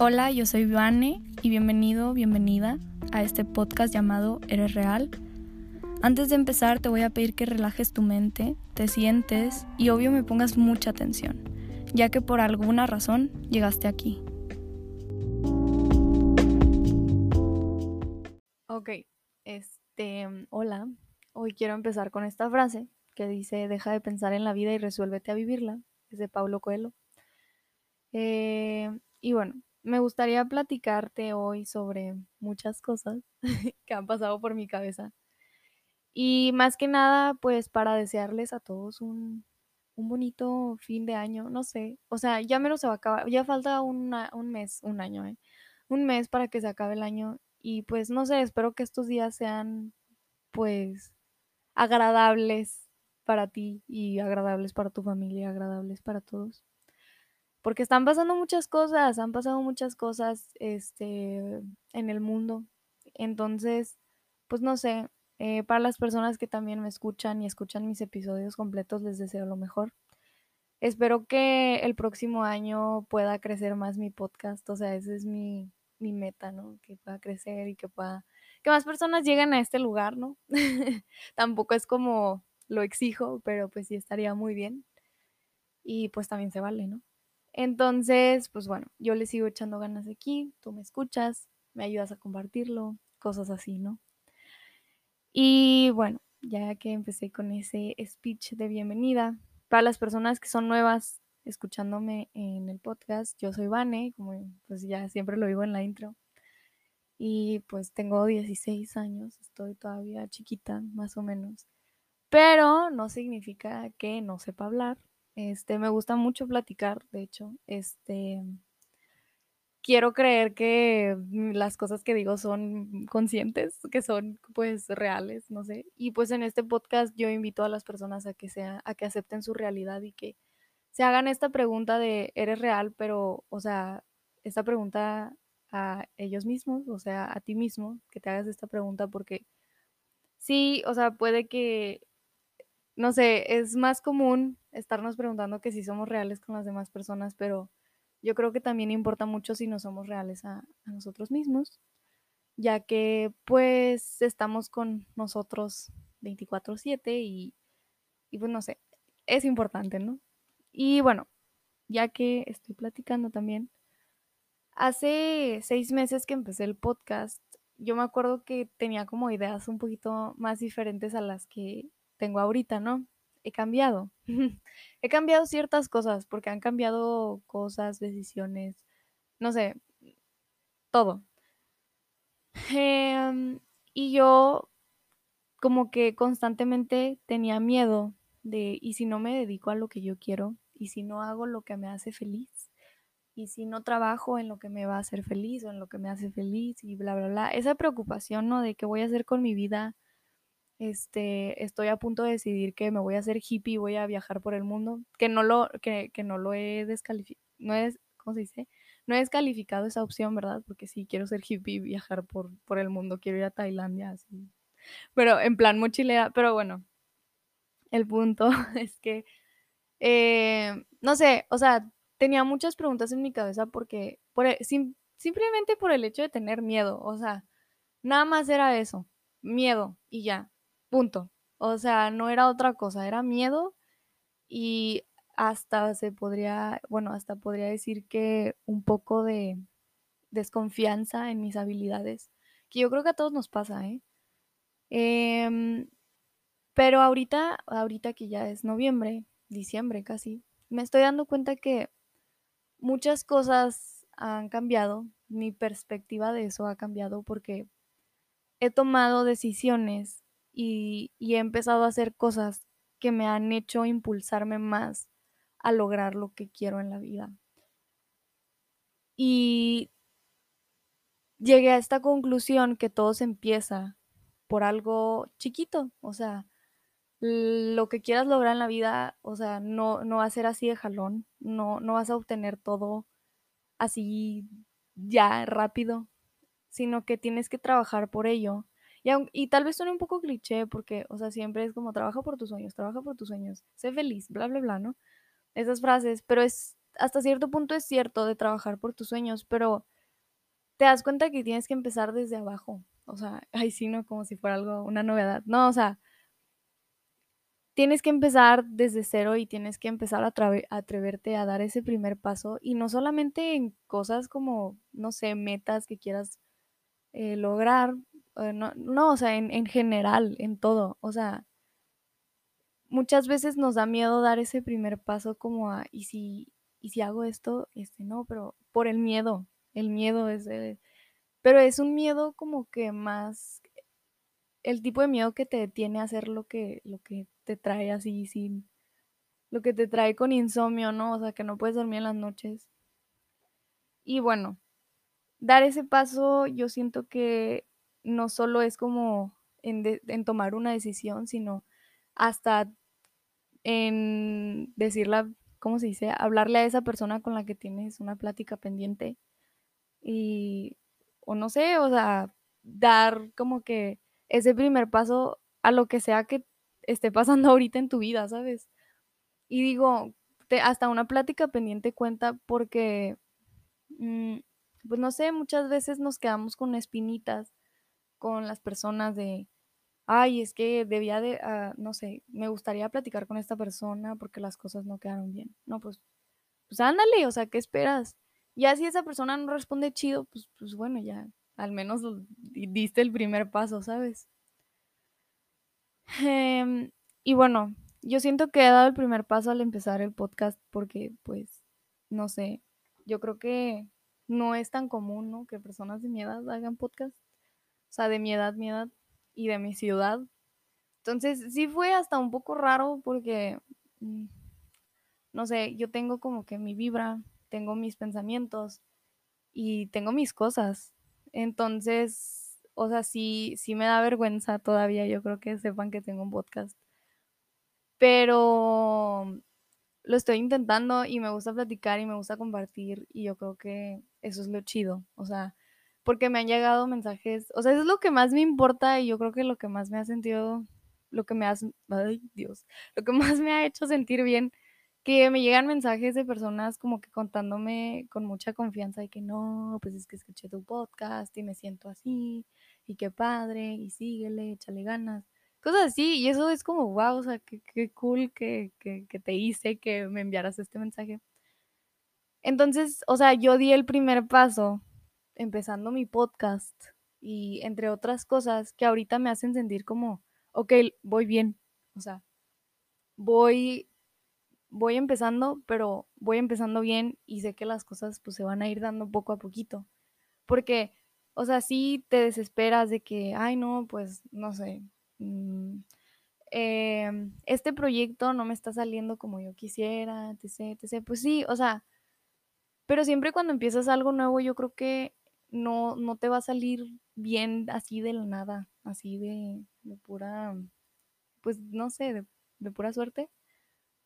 Hola, yo soy Vane y bienvenido, bienvenida a este podcast llamado Eres Real. Antes de empezar te voy a pedir que relajes tu mente, te sientes y obvio me pongas mucha atención, ya que por alguna razón llegaste aquí. Ok, este, hola, hoy quiero empezar con esta frase que dice, deja de pensar en la vida y resuélvete a vivirla, es de Paulo Coelho. Eh, y bueno, me gustaría platicarte hoy sobre muchas cosas que han pasado por mi cabeza. Y más que nada, pues para desearles a todos un, bonito fin de año, no sé. O sea, ya menos se va a acabar, ya falta un mes, un año, ¿eh? Un mes para que se acabe el año. Y pues no sé, espero que estos días sean pues agradables para ti y agradables para tu familia, agradables para todos porque están pasando muchas cosas, han pasado muchas cosas este, en el mundo. Entonces, pues no sé, eh, para las personas que también me escuchan y escuchan mis episodios completos, les deseo lo mejor. Espero que el próximo año pueda crecer más mi podcast, o sea, esa es mi, mi meta, ¿no? Que pueda crecer y que pueda, que más personas lleguen a este lugar, ¿no? Tampoco es como lo exijo, pero pues sí estaría muy bien. Y pues también se vale, ¿no? Entonces, pues bueno, yo le sigo echando ganas aquí, tú me escuchas, me ayudas a compartirlo, cosas así, ¿no? Y bueno, ya que empecé con ese speech de bienvenida, para las personas que son nuevas escuchándome en el podcast, yo soy Vane, como pues ya siempre lo digo en la intro. Y pues tengo 16 años, estoy todavía chiquita, más o menos. Pero no significa que no sepa hablar este, me gusta mucho platicar, de hecho. Este, quiero creer que mm, las cosas que digo son conscientes, que son pues reales, no sé. Y pues en este podcast yo invito a las personas a que sea, a que acepten su realidad y que se hagan esta pregunta de ¿eres real? Pero, o sea, esta pregunta a ellos mismos, o sea, a ti mismo, que te hagas esta pregunta porque sí, o sea, puede que no sé, es más común estarnos preguntando que si somos reales con las demás personas, pero yo creo que también importa mucho si no somos reales a, nosotros mismos, ya que pues estamos con nosotros 24/7 y, y pues no sé, es importante, ¿no? Y bueno, ya que estoy platicando también, hace seis meses que empecé el podcast, yo me acuerdo que tenía como ideas un poquito más diferentes a las que tengo ahorita, ¿no? He cambiado. He cambiado ciertas cosas porque han cambiado cosas, decisiones, no sé, todo. Em, y yo como que constantemente tenía miedo de, ¿y si no me dedico a lo que yo quiero? ¿Y si no hago lo que me hace feliz? ¿Y si no trabajo en lo que me va a hacer feliz o en lo que me hace feliz? Y bla, bla, bla. Esa preocupación, ¿no? De qué voy a hacer con mi vida este, estoy a punto de decidir que me voy a hacer hippie y voy a viajar por el mundo, que no lo, que, no lo he descalificado, no es, ¿cómo se dice? No he descalificado esa opción, ¿verdad? Porque sí, quiero ser hippie y viajar por, por el mundo, quiero ir a Tailandia, así. Pero en plan mochilera, pero bueno, el punto es que, eh, no sé, o sea, tenía muchas preguntas en mi cabeza porque, por, e, simplemente por el hecho de tener miedo, o sea, nada más era eso, miedo y ya. Punto. O sea, no era otra cosa, era miedo y hasta se podría, bueno, hasta podría decir que un poco de desconfianza en mis habilidades, que yo creo que a todos nos pasa, ¿eh? Em, pero ahorita, ahorita que ya es noviembre, diciembre casi, me estoy dando cuenta que muchas cosas han cambiado, mi perspectiva de eso ha cambiado porque he tomado decisiones y, he empezado a hacer cosas que me han hecho impulsarme más a lograr lo que quiero en la vida. Y llegué a esta conclusión que todo se empieza por algo chiquito, o sea, lo que quieras lograr en la vida, o sea, no, no va a ser así de jalón, no, no vas a obtener todo así ya rápido, sino que tienes que trabajar por ello y, tal vez suene un poco cliché porque, o sea, siempre es como trabaja por tus sueños, trabaja por tus sueños, sé feliz, bla, bla, bla, ¿no? Esas frases, pero es hasta cierto punto es cierto de trabajar por tus sueños, pero te das cuenta que tienes que empezar desde abajo. O sea, ay, sí, no como si fuera algo, una novedad. No, o sea, tienes que empezar desde cero y tienes que empezar a, atreverte a dar ese primer paso y no solamente en cosas como, no sé, metas que quieras eh, lograr, no, no, o sea, en, en general, en todo, o sea, muchas veces nos da miedo dar ese primer paso como a, ¿y si, y si hago esto? Este, no, pero por el miedo, el miedo es, pero es un miedo como que más, el tipo de miedo que te detiene a hacer lo que, lo que te trae así, sin, lo que te trae con insomnio, ¿no? O sea, que no puedes dormir en las noches. Y bueno, dar ese paso yo siento que no solo es como en, en tomar una decisión, sino hasta en decirla, ¿cómo se dice? Hablarle a esa persona con la que tienes una plática pendiente y, o no sé, o sea, dar como que ese primer paso a lo que sea que esté pasando ahorita en tu vida, ¿sabes? Y digo, te, hasta una plática pendiente cuenta porque, mm, pues no sé, muchas veces nos quedamos con espinitas con las personas de, ay, es que debía de, ah, no sé, me gustaría platicar con esta persona porque las cosas no quedaron bien. No, pues, pues ándale, o sea, ¿qué esperas? Ya si esa persona no responde chido, pues, pues bueno, ya al menos diste el primer paso, ¿sabes? Em, y bueno, yo siento que he dado el primer paso al empezar el podcast porque, pues, no sé, yo creo que no es tan común, ¿no? Que personas de mi edad hagan podcast. O sea, de mi edad, mi edad y de mi ciudad. Entonces, sí fue hasta un poco raro porque, mm, no sé, yo tengo como que mi vibra, tengo mis pensamientos y tengo mis cosas. Entonces, o sea, sí, sí me da vergüenza todavía, yo creo que sepan que tengo un podcast. Pero lo estoy intentando y me gusta platicar y me gusta compartir y yo creo que eso es lo chido. O sea, porque me han llegado mensajes, o sea, eso es lo que más me importa y yo creo que lo que más me ha sentido, lo que me ha, ay Dios, lo que más me ha hecho sentir bien, que me llegan mensajes de personas como que contándome con mucha confianza y que no, pues es que escuché tu podcast y me siento así, y qué padre, y síguele, échale ganas, cosas así, y eso es como, wow, o sea, qué, qué cool que, que, que te hice que me enviaras este mensaje. Entonces, o sea, yo di el primer paso empezando mi podcast y entre otras cosas que ahorita me hacen sentir como, ok, voy bien, o sea, voy, voy empezando, pero voy empezando bien y sé que las cosas pues se van a ir dando poco a poquito, porque, o sea, sí te desesperas de que, ay, no, pues, no sé, mm, em, este proyecto no me está saliendo como yo quisiera, etc, etc, pues sí, o sea, pero siempre cuando empiezas algo nuevo, yo creo que no, no te va a salir bien así de la nada, así de, pura, pues no sé, de, pura suerte.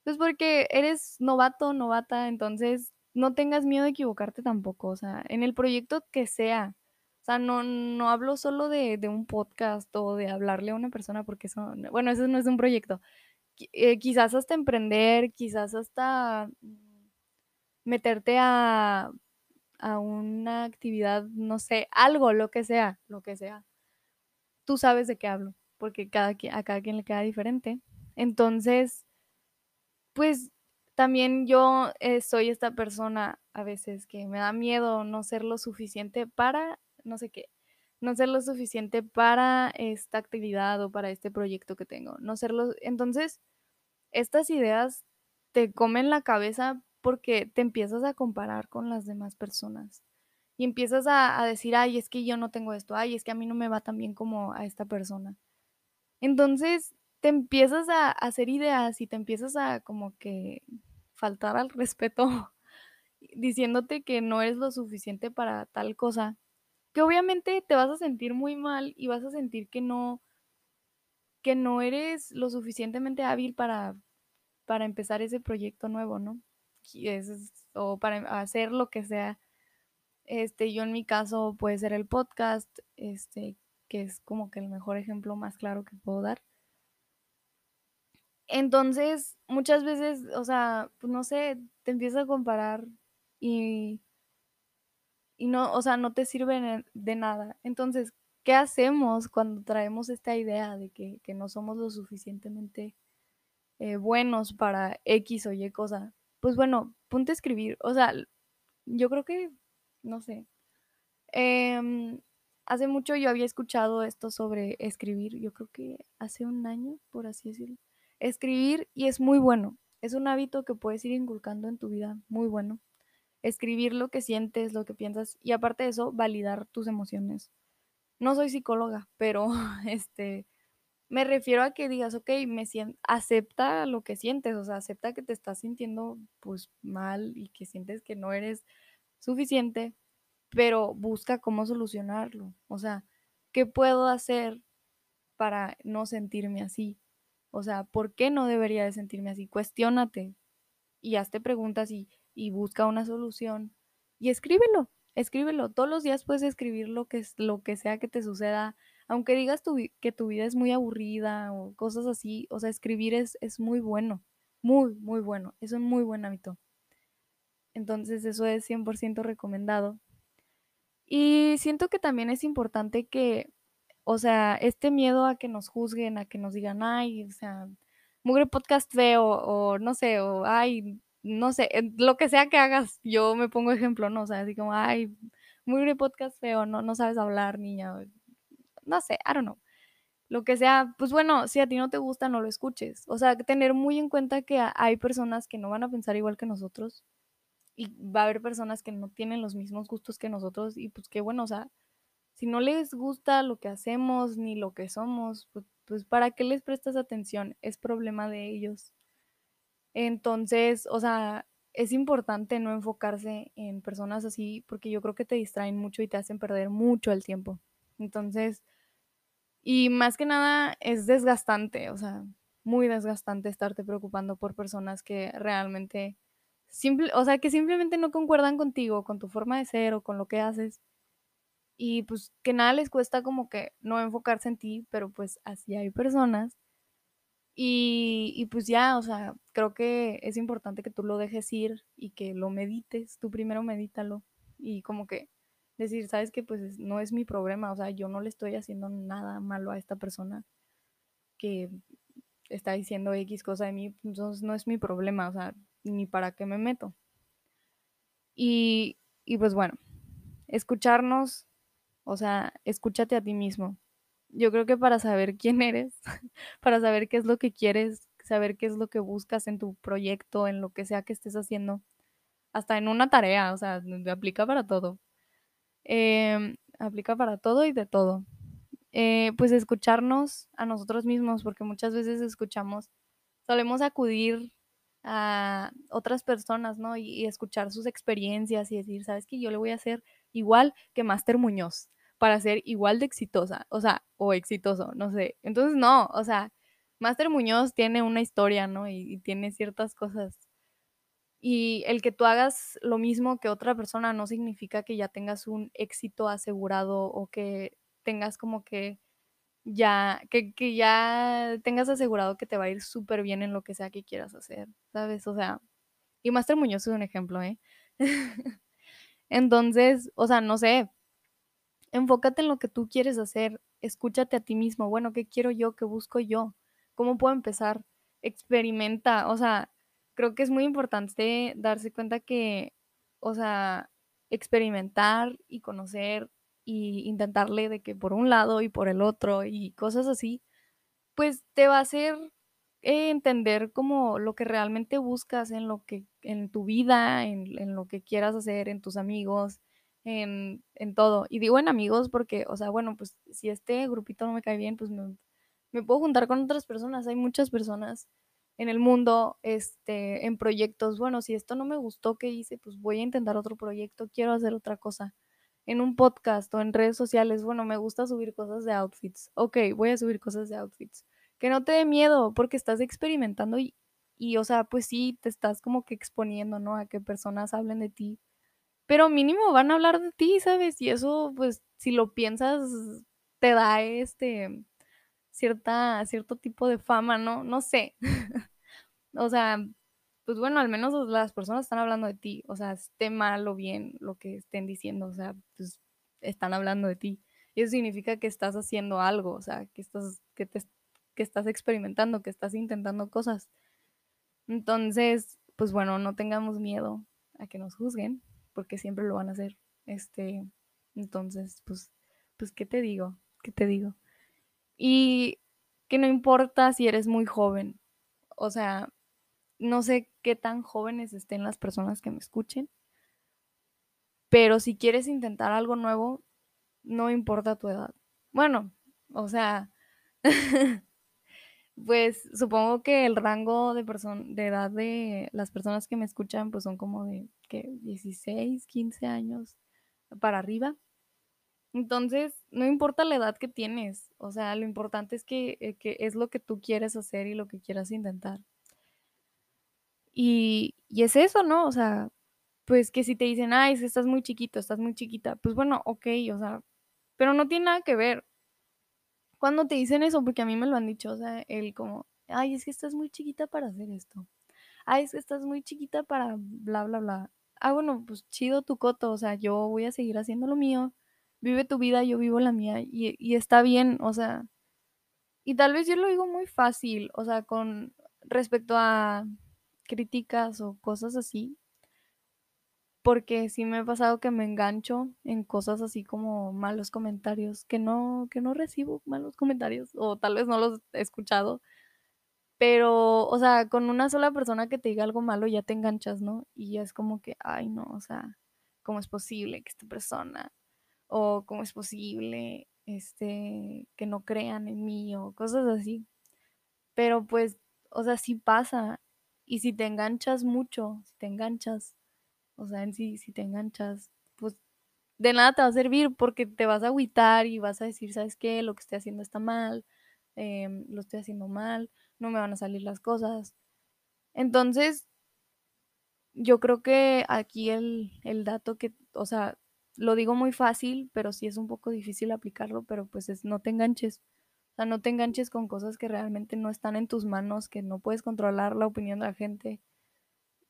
Pues porque eres novato, novata, entonces no tengas miedo de equivocarte tampoco, o sea, en el proyecto que sea. O sea, no, no hablo solo de, un podcast o de hablarle a una persona porque eso, bueno, eso no es un proyecto. Eh, quizás hasta emprender, quizás hasta meterte a a una actividad, no sé, algo, lo que sea, lo que sea. Tú sabes de qué hablo, porque cada, a cada quien le queda diferente. Entonces, pues también yo eh, soy esta persona a veces que me da miedo no ser lo suficiente para, no sé qué, no ser lo suficiente para esta actividad o para este proyecto que tengo, no serlo. Entonces, estas ideas te comen la cabeza porque te empiezas a comparar con las demás personas y empiezas a, decir, ay, es que yo no tengo esto, ay, es que a mí no me va tan bien como a esta persona. Entonces te empiezas a, hacer ideas y te empiezas a como que faltar al respeto diciéndote que no eres lo suficiente para tal cosa, que obviamente te vas a sentir muy mal y vas a sentir que no que no eres lo suficientemente hábil para para empezar ese proyecto nuevo, ¿no? O para hacer lo que sea. Este, yo en mi caso puede ser el podcast, este, que es como que el mejor ejemplo más claro que puedo dar. Entonces, muchas veces, o sea, pues no sé, te empiezas a comparar y, y no, o sea, no te sirve de nada. Entonces, ¿qué hacemos cuando traemos esta idea de que, que no somos lo suficientemente eh, buenos para X o Y cosa? Pues bueno, ponte a escribir. O sea, yo creo que, no sé. Em, hace mucho yo había escuchado esto sobre escribir, yo creo que hace un año, por así decirlo. Escribir y es muy bueno. Es un hábito que puedes ir inculcando en tu vida, muy bueno. Escribir lo que sientes, lo que piensas y aparte de eso, validar tus emociones. No soy psicóloga, pero este me refiero a que digas, ok, me acepta lo que sientes, o sea, acepta que te estás sintiendo pues mal y que sientes que no eres suficiente, pero busca cómo solucionarlo. O sea, ¿qué puedo hacer para no sentirme así? O sea, ¿por qué no debería de sentirme así? Cuestiónate y hazte preguntas y, y busca una solución y escríbelo, escríbelo. Todos los días puedes escribir lo que, lo que sea que te suceda, aunque digas tu, que tu vida es muy aburrida o cosas así, o sea, escribir es, es muy bueno, muy, muy bueno, es un muy buen hábito. Entonces eso es 100% recomendado. Y siento que también es importante que, o sea, este miedo a que nos juzguen, a que nos digan, ay, o sea, mugre podcast feo, o no sé, o ay, no sé, lo que sea que hagas, yo me pongo ejemplo, ¿no? O sea, así como, ay, mugre podcast feo, no, no sabes hablar, niña, no sé, I don't know. Lo que sea, pues bueno, si a ti no te gusta, no lo escuches. O sea, tener muy en cuenta que hay personas que no van a pensar igual que nosotros y va a haber personas que no tienen los mismos gustos que nosotros y pues qué bueno, o sea, si no les gusta lo que hacemos ni lo que somos, pues, pues ¿para qué les prestas atención? Es problema de ellos. Entonces, o sea, es importante no enfocarse en personas así porque yo creo que te distraen mucho y te hacen perder mucho el tiempo. Entonces, y más que nada es desgastante, o sea, muy desgastante estarte preocupando por personas que realmente simple, o sea, que simplemente no concuerdan contigo, con tu forma de ser o con lo que haces. Y pues que nada les cuesta como que no enfocarse en ti, pero pues así hay personas. Y, y pues ya, o sea, creo que es importante que tú lo dejes ir y que lo medites, tú primero medítalo y como que decir, sabes que pues no es mi problema, o sea, yo no le estoy haciendo nada malo a esta persona que está diciendo X cosa de mí, entonces no es mi problema, o sea, ni para qué me meto. Y, y pues bueno, escucharnos, o sea, escúchate a ti mismo. Yo creo que para saber quién eres, para saber qué es lo que quieres, saber qué es lo que buscas en tu proyecto, en lo que sea que estés haciendo, hasta en una tarea, o sea, aplica para todo. Eh, aplica para todo y de todo. Eh, pues escucharnos a nosotros mismos, porque muchas veces escuchamos, solemos acudir a otras personas, ¿no? Y, escuchar sus experiencias y decir, ¿sabes qué? Yo le voy a hacer igual que Master Muñoz para ser igual de exitosa, o sea, o exitoso, no sé. Entonces, no, o sea, Master Muñoz tiene una historia, ¿no? Y tiene ciertas cosas. Y el que tú hagas lo mismo que otra persona no significa que ya tengas un éxito asegurado o que tengas como que ya, que, que ya tengas asegurado que te va a ir súper bien en lo que sea que quieras hacer, ¿sabes? O sea, y Master Muñoz es un ejemplo, ¿eh? Entonces, o sea, no sé, enfócate en lo que tú quieres hacer, escúchate a ti mismo, bueno, ¿qué quiero yo? ¿Qué busco yo? ¿Cómo puedo empezar? Experimenta, o sea, creo que es muy importante darse cuenta que, o sea, experimentar y conocer y intentarle de que por un lado y por el otro y cosas así, pues te va a hacer eh, entender como lo que realmente buscas en lo que, en tu vida, en, en lo que quieras hacer, en tus amigos, en, en, todo. Y digo en amigos porque, o sea, bueno, pues si este grupito no me cae bien, pues me, me puedo juntar con otras personas. Hay muchas personas en el mundo, este, en proyectos. Bueno, si esto no me gustó que hice, pues voy a intentar otro proyecto, quiero hacer otra cosa en un podcast o en redes sociales, bueno, me gusta subir cosas de outfits. Ok, voy a subir cosas de outfits. Que no te dé miedo porque estás experimentando y, y, o sea, pues sí, te estás como que exponiendo, ¿no? A que personas hablen de ti. Pero mínimo van a hablar de ti, ¿sabes? Y eso, pues, si lo piensas, te da este, cierta, cierto tipo de fama, ¿no? No sé. o sea, pues bueno, al menos las personas están hablando de ti, o sea, esté mal o bien lo que estén diciendo, o sea, pues están hablando de ti. Y eso significa que estás haciendo algo, o sea, que estás, que te, que estás experimentando, que estás intentando cosas. Entonces, pues bueno, no tengamos miedo a que nos juzguen, porque siempre lo van a hacer. Este, entonces, pues, pues, ¿qué te digo? ¿Qué te digo? Y que no importa si eres muy joven, o sea, no sé qué tan jóvenes estén las personas que me escuchen, pero si quieres intentar algo nuevo, no importa tu edad. Bueno, o sea, pues supongo que el rango de, de edad de las personas que me escuchan pues son como de que 16, 15 años para arriba. Entonces, no importa la edad que tienes, o sea, lo importante es que, eh, que es lo que tú quieres hacer y lo que quieras intentar. Y, y es eso, ¿no? O sea, pues que si te dicen, ay, si estás muy chiquito, estás muy chiquita, pues bueno, ok, o sea, pero no tiene nada que ver. Cuando te dicen eso, porque a mí me lo han dicho, o sea, él como, ay, es que estás muy chiquita para hacer esto. Ay, es que estás muy chiquita para bla, bla, bla. Ah, bueno, pues chido tu coto, o sea, yo voy a seguir haciendo lo mío. Vive tu vida, yo vivo la mía. Y, y está bien, o sea. Y tal vez yo lo digo muy fácil, o sea, con respecto a críticas o cosas así. Porque sí me ha pasado que me engancho en cosas así como malos comentarios, que no, que no recibo malos comentarios, o tal vez no los he escuchado. Pero, o sea, con una sola persona que te diga algo malo ya te enganchas, ¿no? Y ya es como que, ay, no, o sea, ¿cómo es posible que esta persona, o cómo es posible, este, que no crean en mí, o cosas así. Pero pues, o sea, sí pasa. Y si te enganchas mucho, si te enganchas, o sea, en sí, si te enganchas, pues de nada te va a servir porque te vas a agüitar y vas a decir, ¿sabes qué? Lo que estoy haciendo está mal, em, lo estoy haciendo mal, no me van a salir las cosas. Entonces, yo creo que aquí el, el dato que, o sea, lo digo muy fácil, pero sí es un poco difícil aplicarlo, pero pues es no te enganches. O sea, no te enganches con cosas que realmente no están en tus manos, que no puedes controlar la opinión de la gente.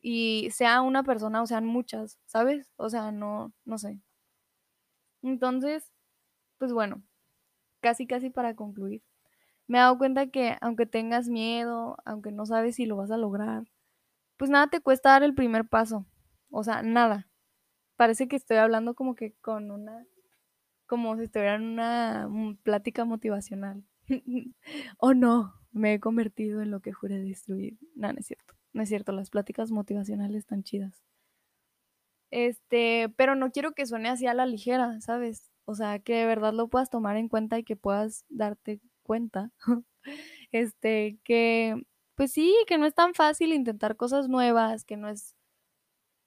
Y sea una persona o sean muchas, ¿sabes? O sea, no, no sé. Entonces, pues bueno, casi casi para concluir. Me he dado cuenta que aunque tengas miedo, aunque no sabes si lo vas a lograr, pues nada te cuesta dar el primer paso. O sea, nada. Parece que estoy hablando como que con una, como si estuviera en una plática motivacional. oh no, me he convertido en lo que juré destruir. No, no es cierto. No es cierto, las pláticas motivacionales están chidas. Este, pero no quiero que suene así a la ligera, ¿sabes? O sea, que de verdad lo puedas tomar en cuenta y que puedas darte cuenta. este, que pues sí, que no es tan fácil intentar cosas nuevas, que no es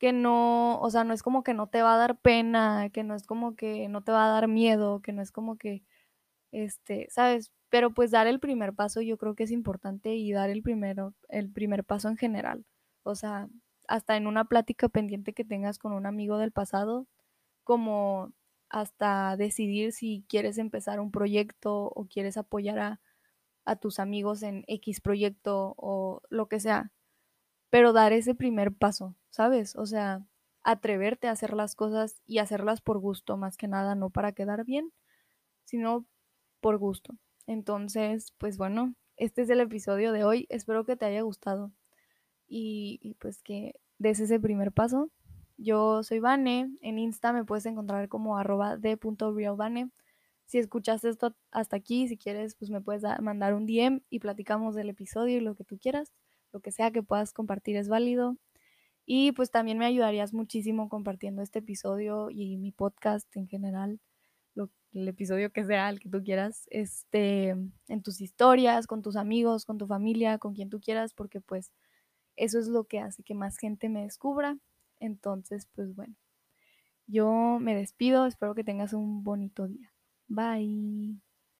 que no, o sea, no es como que no te va a dar pena, que no es como que no te va a dar miedo, que no es como que este, ¿sabes? Pero pues dar el primer paso yo creo que es importante y dar el primero, el primer paso en general. O sea, hasta en una plática pendiente que tengas con un amigo del pasado, como hasta decidir si quieres empezar un proyecto o quieres apoyar a, a tus amigos en X proyecto o lo que sea. Pero dar ese primer paso, ¿sabes? O sea, atreverte a hacer las cosas y hacerlas por gusto, más que nada, no para quedar bien, sino por gusto. Entonces, pues bueno, este es el episodio de hoy. Espero que te haya gustado y, pues que des ese primer paso. Yo soy Vane, en Insta me puedes encontrar como arroba de.realvane. Si escuchaste esto hasta aquí, si quieres, pues me puedes mandar un DM y platicamos del episodio y lo que tú quieras. Lo que sea que puedas compartir es válido. Y pues también me ayudarías muchísimo compartiendo este episodio y mi podcast en general el episodio que sea, el que tú quieras, este, en tus historias, con tus amigos, con tu familia, con quien tú quieras, porque pues eso es lo que hace que más gente me descubra. Entonces, pues bueno, yo me despido, espero que tengas un bonito día. Bye.